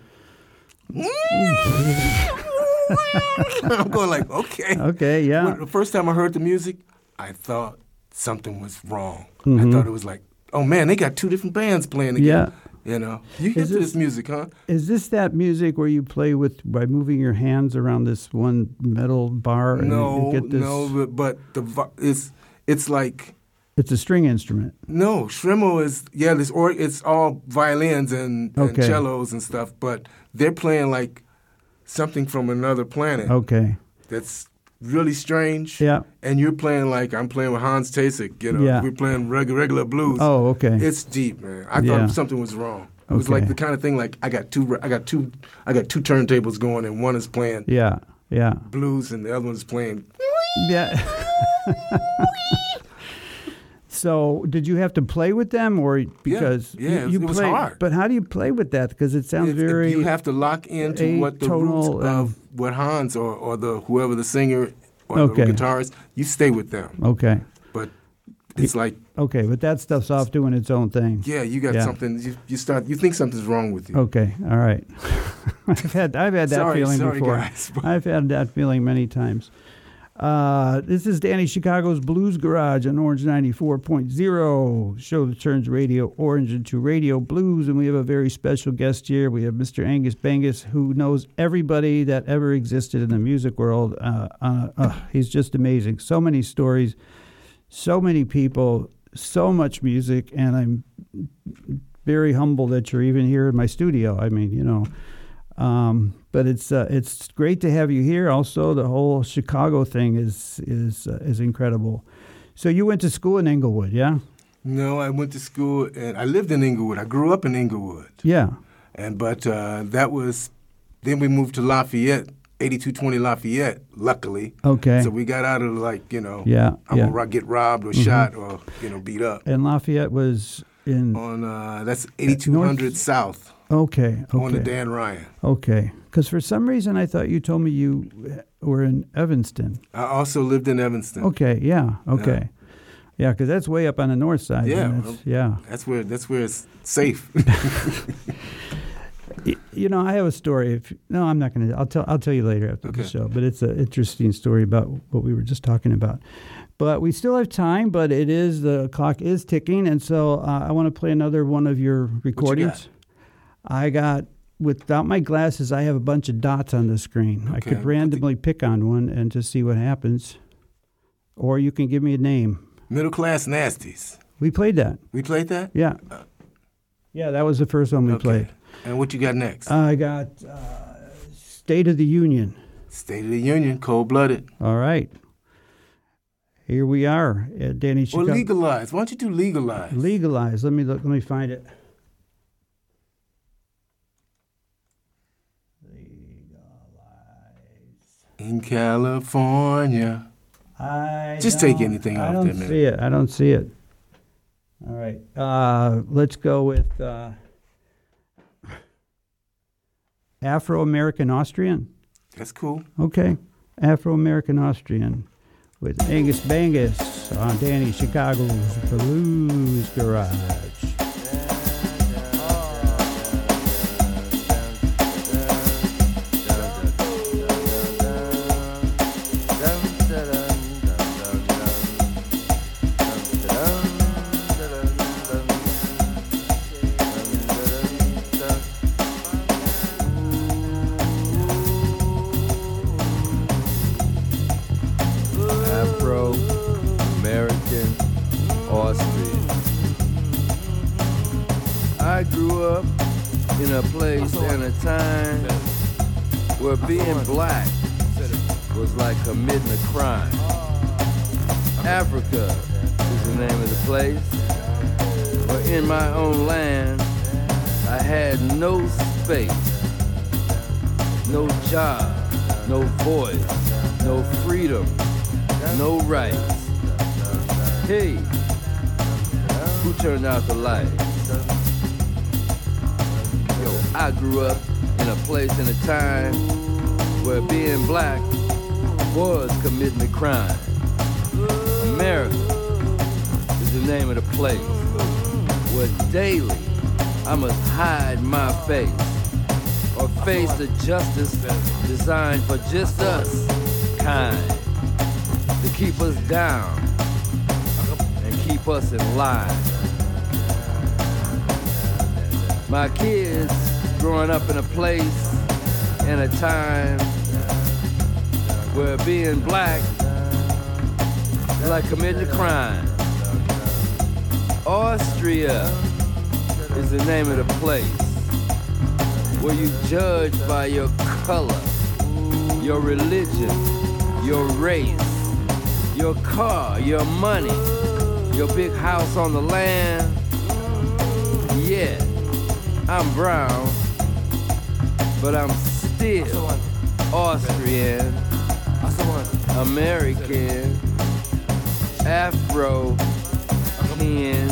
I'm going like, okay. Okay. Yeah. When- the first time I heard the music, I thought something was wrong. Mm-hmm. I thought it was like, oh man, they got two different bands playing Yeah. together. You know, you to this- this music, huh? Is this that music where you play with by moving your hands around this one metal bar? and No, get no, but, but the it's it's like It's a string instrument. no Schrammel is yeah, this or it's all violins and, and cellos and stuff, but they're playing like something from another planet. Okay. That's really strange. Yeah. and you're playing like I'm playing with Hans Theessink. You know, Yeah. we're playing regular regular blues. Oh, okay. It's deep, man. I Yeah. thought something was wrong. It was like the kind of thing like I got two I got two I got two turntables going and one is playing yeah. Yeah. blues and the other one's playing Yeah. [laughs] [laughs] so, did you have to play with them, or because yeah, you, it was- you it was play? hard. But how do you play with that? Because it sounds It's- very. You have to lock into what the roots of what Hans or, or the whoever the singer or Okay. the guitarist. You stay with them, okay. but it's like Okay, but that stuff's off doing its own thing. yeah, you got Yeah. something. You, you start you think something's wrong with you. Okay, all right. [laughs] I've had I've had that Sorry, feeling sorry, before. guys. I've had that feeling many times. Uh, this is Danny Chicago's Blues Garage on Orange 94.0. Show that turns radio orange into radio blues. And we have a very special guest here. We have Mr. Angus Bangus, who knows everybody that ever existed in the music world. Uh, uh, uh, he's just amazing. So many stories, so many people, so much music. And I'm very humble that you're even here in my studio. I mean, you know. Um, but it's uh, it's great to have you here. Also, the whole Chicago thing is is uh, is incredible. So you went to school in Englewood, yeah? No, I went to school and I lived in Englewood. I grew up in Englewood, Yeah. and but uh, that was then we moved to Lafayette, 8220 Lafayette. Luckily, Okay. so we got out of like you know, Yeah, I'm yeah. gonna get robbed or shot or you know beat up. And Lafayette was in On uh, that's 8200 South. Okay. Okay. on to Dan Ryan. Okay. Because for some reason I thought you told me you were in Evanston. I also lived in Evanston. Okay. Yeah. Okay. Yeah, because that's way up on the north side. Yeah, that's- yeah. That's where that's where it's safe. [laughs] [laughs] You know, I have a story. If no, I'm not going to. I'll tell. I'll tell you later after the show. But it's an interesting story about what we were just talking about. But we still have time. But it is the clock is ticking, and so uh, I want to play another one of your recordings. I got without my glasses. I have a bunch of dots on the screen. I could randomly pick on one and just see what happens, or you can give me a name. Middle class nasties. We played that. We played that. Yeah, yeah. That was the first one we Okay. played. And what you got next? I got uh, State of the Union. State of the Union, cold blooded. All right. Here we are at Danny Or legalize. Why don't you do legalize? Legalize. Let me look. Let me find it. In California. I Just take anything I off don't there, man. see it. I don't see it. All right. Uh, let's go with uh, Afro American Austrian. That's cool. Okay. Afro American Austrian with Angus Bangus on Danny Chicago's Blues Garage. No rights. Hey, who turned out the light? Yo, I grew up in a place and a time where being black was committing a crime. America is the name of the place where daily I must hide my face or face the justice designed for just us kind keep us down and keep us in line. My kids growing up in a place and a time where being black is like committing a crime. Austria is the name of the place where you judge by your color, your religion, your race, your car, your money, your big house on the land. Yeah, I'm brown, but I'm still Austrian, American, Afro, Ken.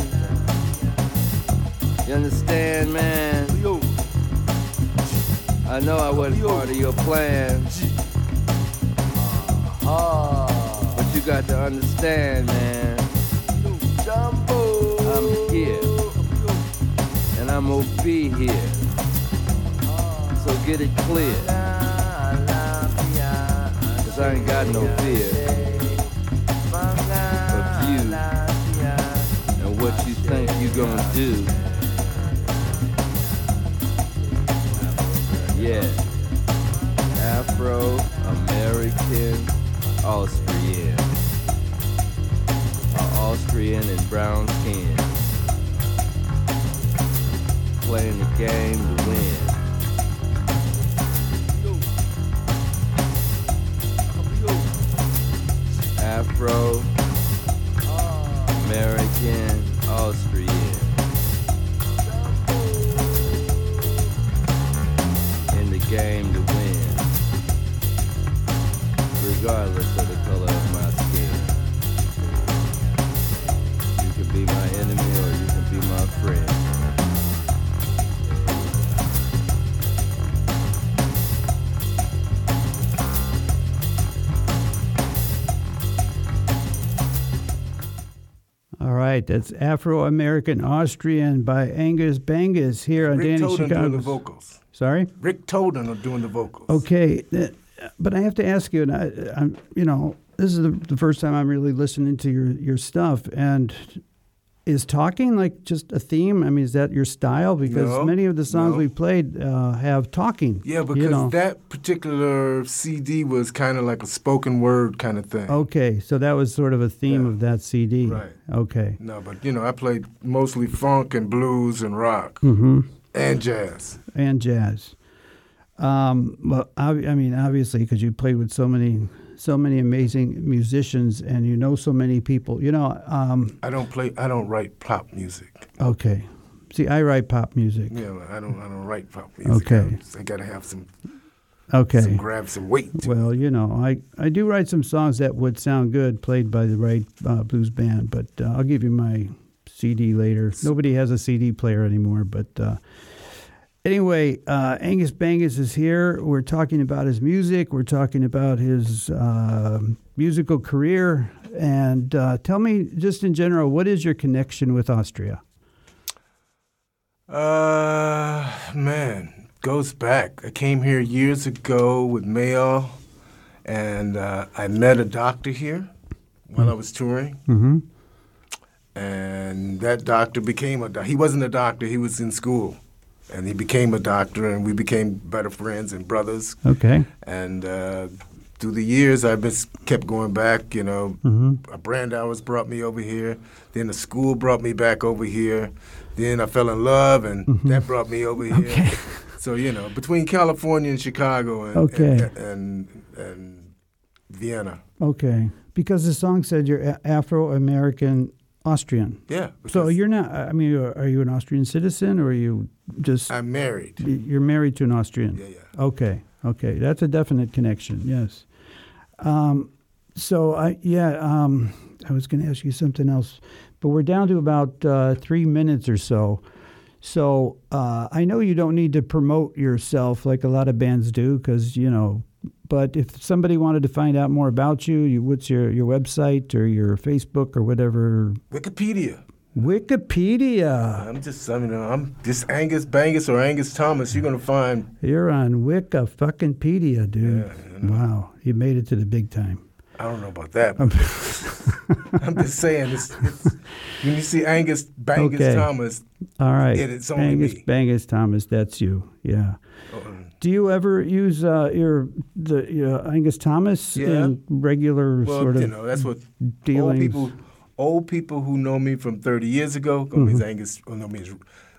You understand, man? I know I wasn't part of your plan. Got to understand, man. I'm here. And I'm gonna be here. So get it clear. Cause I ain't got no fear of you and what you think you gonna do. Yeah. Afro American Austrian. A Austrian and brown skin. Playing the game to win. Afro American Austrian. In the game to win. Regardless of the color right, that's Afro American Austrian by Angus Bangus here on Rick Danny Toden doing the vocals. Sorry. Rick Toden are doing the vocals. Okay, but I have to ask you, and I, I'm, you know, this is the, the first time I'm really listening to your your stuff, and is talking like just a theme? I mean, is that your style? Because No, many of the songs no. we played uh, have talking. Yeah, because you know. that particular CD was kind of like a spoken word kind of thing. Okay, so that was sort of a theme Yeah. of that CD. Right. Okay. No, but you know, I played mostly funk and blues and rock Mm-hmm. and jazz. And jazz. Um, well, I, I mean, obviously, because you played with so many, so many amazing musicians, and you know so many people. You know, um, I don't play. I don't write pop music. okay. See, I write pop music. Yeah, I don't. I don't write pop music. Okay. I, I gotta have some, Okay. some grab some weight. Well, you know, I, I do write some songs that would sound good played by the right uh, blues band, but uh, I'll give you my CD later. Nobody has a CD player anymore, but uh, anyway, uh, Angus Bangus is here. We're talking about his music. We're talking about his uh, musical career. And uh, tell me, just in general, what is your connection with Austria? Uh, man, goes back. I came here years ago with Mayall, and uh, I met a doctor here while I was touring. Mm-hmm. and that doctor became a doc- he wasn't a doctor he was in school and he became a doctor and we became better friends and brothers Okay. and uh, through the years i've been kept going back you know Mm-hmm. uh, brandauers brought me over here then the school brought me back over here then i fell in love and that brought me over here Mm-hmm. Okay. [laughs] so you know between california and chicago and Okay. and, and, and vienna Okay. Because the song said you're Afro American Austrian. yeah So you're not. I mean, are you an Austrian citizen, or are you just i'm married you're married to an Austrian? yeah yeah Okay, okay, that's a definite connection. Yes. Um, so I yeah, um, I was going to ask you something else, but we're down to about uh, three minutes or so. So uh, I know you don't need to promote yourself like a lot of bands do, because you know. But if somebody wanted to find out more about you, you what's your your website or your Facebook or whatever? wikipedia Wikipedia. I'm just, I mean, I'm just Angus Bangus or Angus Thomas. You're gonna find. You're on Wicca fucking pedia, dude. Yeah, Wow, you made it to the big time. I don't know about that. [laughs] I'm just saying, it's, it's, when you see Angus Bangus Okay. Thomas, All right, It is only Angus me. Bangus Thomas. That's you. Yeah. uh, Do you ever use uh, your the uh, Angus Thomas Yeah. in regular well, sort of you know, that's what old people, old people who know me from 30 years ago know me Mm-hmm. as Angus. Or know me as,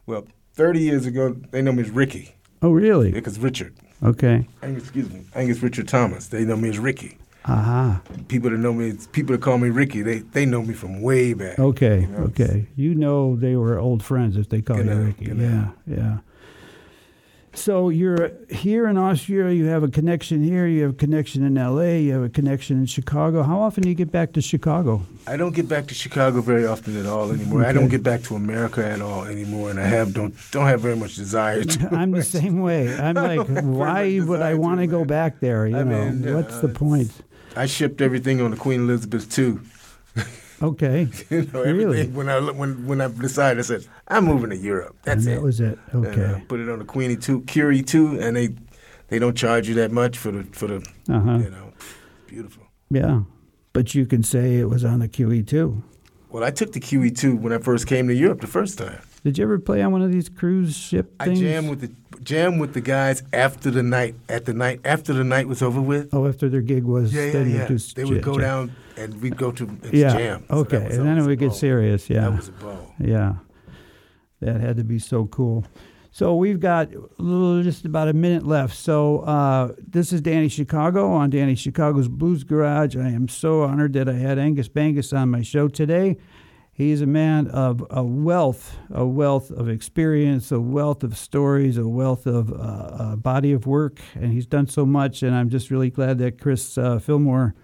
well, 30 years ago they know me as Ricky oh, really? because Richard. Okay. Angus, excuse me, Angus Richard Thomas. They know me as Ricky. Aha. People that know me, people that call me Ricky, they they know me from way back. Okay. You know, okay. You know they were old friends if they call you Ricky. Yeah. Yeah. So you're here in Austria. You have a connection here. You have a connection in L.A. You have a connection in Chicago. How often do you get back to Chicago? I don't get back to Chicago very often at all anymore. I don't get back to America at all anymore, and I have don't don't have very much desire to. [laughs] I'm the same way. I'm [laughs] like, don't have very why would I want to go back there? You I know, mean, what's the point? I shipped everything on the Queen Elizabeth II. [laughs] Okay, [laughs] You know, Really? when I when when I decided, I said I'm moving to Europe. and That's that it. was it. And, uh, Okay, put it on the Queenie two, Curie two, and they they don't charge you that much for the for the uh huh. you know, beautiful. Yeah, but you can say it was on the QE too. Well, I took the QE two when I first came to Europe the first time. Did you ever play on one of these cruise ship I things? jammed with the jammed with the guys after the night at the night after the night was over with. Oh, after their gig was, Yeah, yeah, yeah. just They would go j- down and we'd go to Yeah. jam. So okay, was and then it would get serious. Yeah, That was a ball. yeah, that had to be so cool. So we've got just about a minute left. So uh, this is Danny Chicago on Danny Chicago's Blues Garage. I am so honored that I had Angus Bangus on my show today. He's a man of a wealth, a wealth of experience, a wealth of stories, a wealth of uh, a body of work, and he's done so much. And I'm just really glad that Chris uh, Fillmore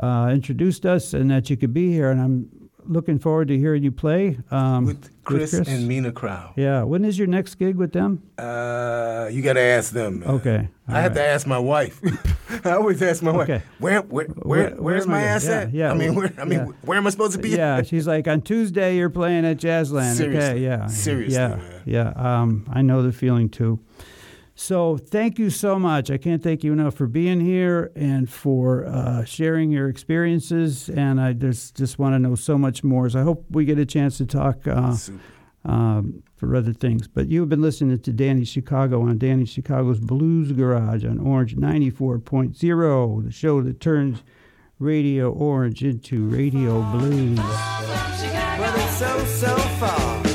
uh, introduced us and that you could be here. And I'm looking forward to hearing you play um, with Chris, and Mina Crow. Yeah. When is your next gig with them? Uh, you got to ask them. Man. Okay. I have to ask my wife. [laughs] I always ask my Okay. wife, where, where, where, Where- where where's my ass yeah, at? yeah. I mean, where, I mean, Yeah. where am I supposed to be? Yeah, [laughs] she's like on Tuesday you're playing at Jazzland. Okay, yeah, Seriously, yeah, man. yeah. Um, I know the feeling too. So thank you so much. I can't thank you enough for being here and for uh, sharing your experiences. And I just just want to know so much more. So I hope we get a chance to talk uh, um, for other things. But you've been listening to Danny Chicago on Danny Chicago's Blues Garage on Orange 94.0, the show that turns Radio Orange into Radio Blues. Well, it's so, so far.